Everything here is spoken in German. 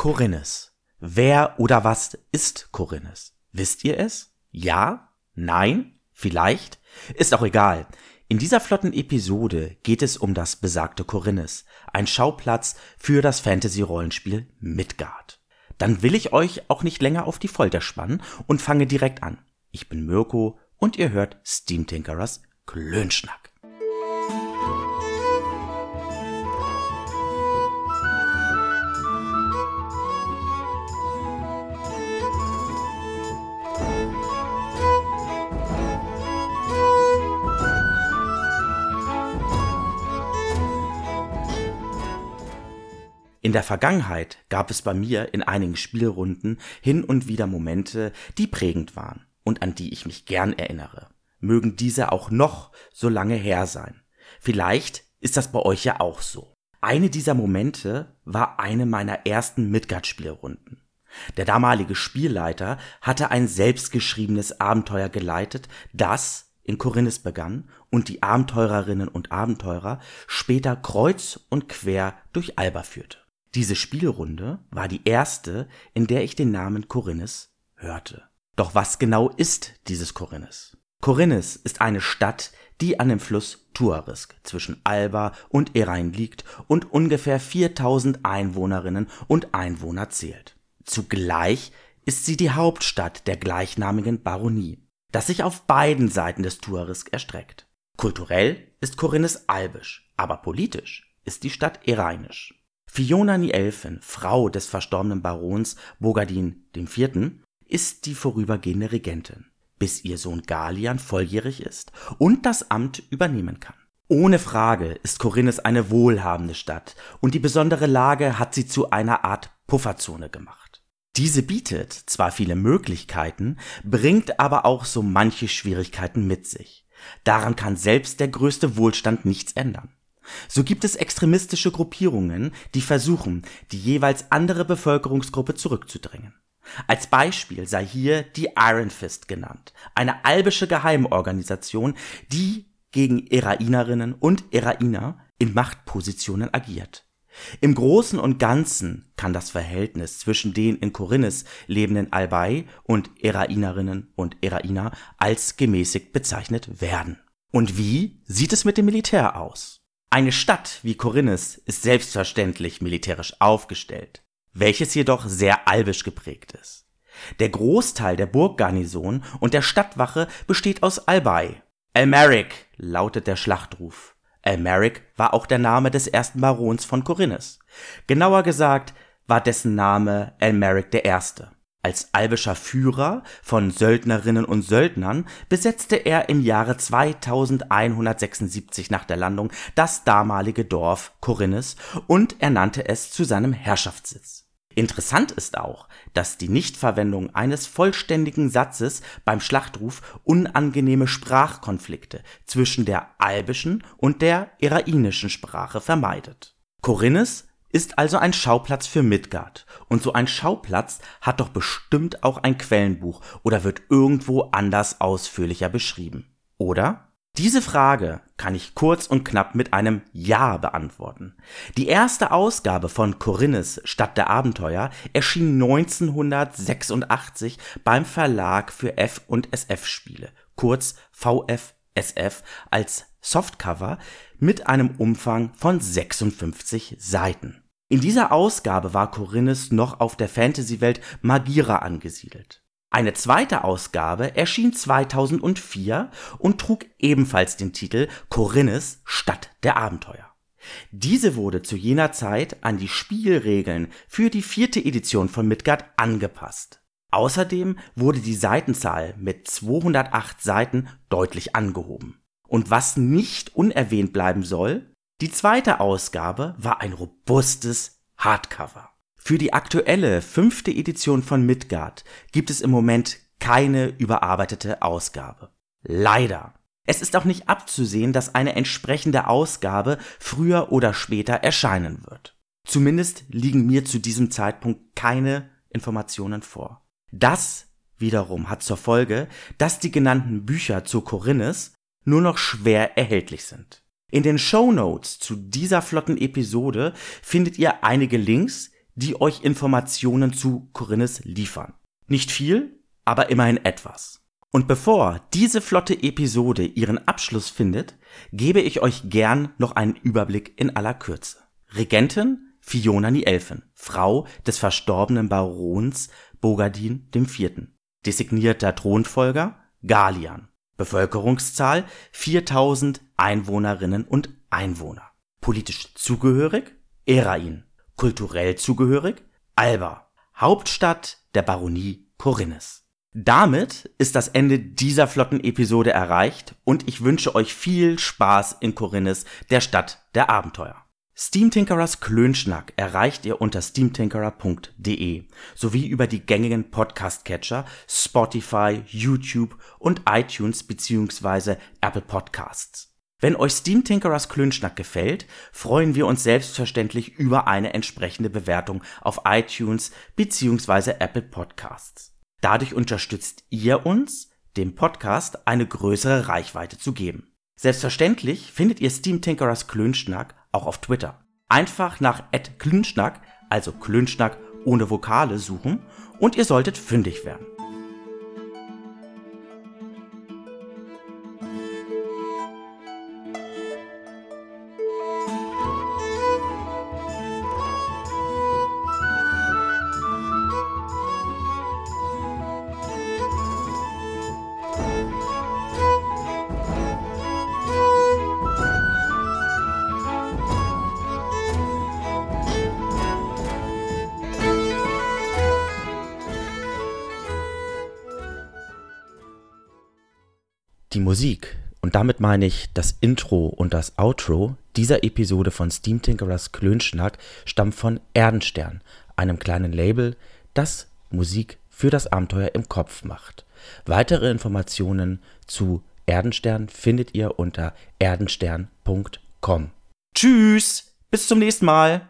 Korinnes. Wer oder was ist Korinnes? Wisst ihr es? Ja? Nein? Vielleicht? Ist auch egal. In dieser flotten Episode geht es um das besagte Korinnes, ein Schauplatz für das Fantasy-Rollenspiel Midgard. Dann will ich euch auch nicht länger auf die Folter spannen und fange direkt an. Ich bin Mirko und ihr hört Steam Tinkerers Klönschnack. In der Vergangenheit gab es bei mir in einigen Spielrunden hin und wieder Momente, die prägend waren und an die ich mich gern erinnere. Mögen diese auch noch so lange her sein. Vielleicht ist das bei euch ja auch so. Eine dieser Momente war eine meiner ersten Midgard-Spielrunden. Der damalige Spielleiter hatte ein selbstgeschriebenes Abenteuer geleitet, das in Korinnes begann und die Abenteurerinnen und Abenteurer später kreuz und quer durch Alba führte. Diese Spielrunde war die erste, in der ich den Namen Korinnes hörte. Doch was genau ist dieses Korinnes? Korinnes ist eine Stadt, die an dem Fluss Tuarisk zwischen Alba und Erain liegt und ungefähr 4000 Einwohnerinnen und Einwohner zählt. Zugleich ist sie die Hauptstadt der gleichnamigen Baronie, das sich auf beiden Seiten des Tuarisk erstreckt. Kulturell ist Korinnes albisch, aber politisch ist die Stadt erainisch. Fiona Nielfen, Frau des verstorbenen Barons Bogadin IV., ist die vorübergehende Regentin, bis ihr Sohn Galian volljährig ist und das Amt übernehmen kann. Ohne Frage ist Korinnes eine wohlhabende Stadt und die besondere Lage hat sie zu einer Art Pufferzone gemacht. Diese bietet zwar viele Möglichkeiten, bringt aber auch so manche Schwierigkeiten mit sich. Daran kann selbst der größte Wohlstand nichts ändern. So gibt es extremistische Gruppierungen, die versuchen, die jeweils andere Bevölkerungsgruppe zurückzudrängen. Als Beispiel sei hier die Iron Fist genannt, eine albische Geheimorganisation, die gegen Erainerinnen und Erainer in Machtpositionen agiert. Im Großen und Ganzen kann das Verhältnis zwischen den in Korinnes lebenden Albai und Erainerinnen und Erainer als gemäßigt bezeichnet werden. Und wie sieht es mit dem Militär aus? Eine Stadt wie Korinnes ist selbstverständlich militärisch aufgestellt, welches jedoch sehr albisch geprägt ist. Der Großteil der Burggarnison und der Stadtwache besteht aus Albai. Elmeric lautet der Schlachtruf. Elmeric war auch der Name des ersten Barons von Korinnes. Genauer gesagt war dessen Name Elmeric I. Als albischer Führer von Söldnerinnen und Söldnern besetzte er im Jahre 2176 nach der Landung das damalige Dorf Korinnes und ernannte es zu seinem Herrschaftssitz. Interessant ist auch, dass die Nichtverwendung eines vollständigen Satzes beim Schlachtruf unangenehme Sprachkonflikte zwischen der albischen und der erainischen Sprache vermeidet. Korinnes ist also ein Schauplatz für Midgard. Und so ein Schauplatz hat doch bestimmt auch ein Quellenbuch oder wird irgendwo anders ausführlicher beschrieben. Oder? Diese Frage kann ich kurz und knapp mit einem Ja beantworten. Die erste Ausgabe von Korinnes Stadt der Abenteuer erschien 1986 beim Verlag für F und SF Spiele, kurz VFSF, als Softcover mit einem Umfang von 56 Seiten. In dieser Ausgabe war Korinnes noch auf der Fantasy-Welt Magira angesiedelt. Eine zweite Ausgabe erschien 2004 und trug ebenfalls den Titel Korinnes Stadt der Abenteuer. Diese wurde zu jener Zeit an die Spielregeln für die vierte Edition von Midgard angepasst. Außerdem wurde die Seitenzahl mit 208 Seiten deutlich angehoben. Und was nicht unerwähnt bleiben soll, die zweite Ausgabe war ein robustes Hardcover. Für die aktuelle fünfte Edition von Midgard gibt es im Moment keine überarbeitete Ausgabe. Leider. Es ist auch nicht abzusehen, dass eine entsprechende Ausgabe früher oder später erscheinen wird. Zumindest liegen mir zu diesem Zeitpunkt keine Informationen vor. Das wiederum hat zur Folge, dass die genannten Bücher zu Korinnes nur noch schwer erhältlich sind. In den Show Notes zu dieser flotten Episode findet ihr einige Links, die euch Informationen zu Korinnes liefern. Nicht viel, aber immerhin etwas. Und bevor diese flotte Episode ihren Abschluss findet, gebe ich euch gern noch einen Überblick in aller Kürze. Regentin Fiona Nielfen, Frau des verstorbenen Barons Bogadin IV. Designierter Thronfolger Galian. Bevölkerungszahl 4000 Einwohnerinnen und Einwohner. Politisch zugehörig Erain. Kulturell zugehörig Alba. Hauptstadt der Baronie Korinnes. Damit ist das Ende dieser flotten Episode erreicht und ich wünsche euch viel Spaß in Korinnes, der Stadt der Abenteuer. Steamtinkerers Klönschnack erreicht ihr unter steamtinkerer.de sowie über die gängigen Podcast-Catcher Spotify, YouTube und iTunes bzw. Apple Podcasts. Wenn euch Steamtinkerers Klönschnack gefällt, freuen wir uns selbstverständlich über eine entsprechende Bewertung auf iTunes bzw. Apple Podcasts. Dadurch unterstützt ihr uns, dem Podcast eine größere Reichweite zu geben. Selbstverständlich findet ihr Steamtinkerers Klönschnack auch auf Twitter. Einfach nach @klünschnack, also Klönschnack ohne Vokale suchen und ihr solltet fündig werden. Die Musik, und damit meine ich das Intro und das Outro dieser Episode von Steam Tinkerers Klönschnack, stammt von Erdenstern, einem kleinen Label, das Musik für das Abenteuer im Kopf macht. Weitere Informationen zu Erdenstern findet ihr unter erdenstern.com. Tschüss, bis zum nächsten Mal.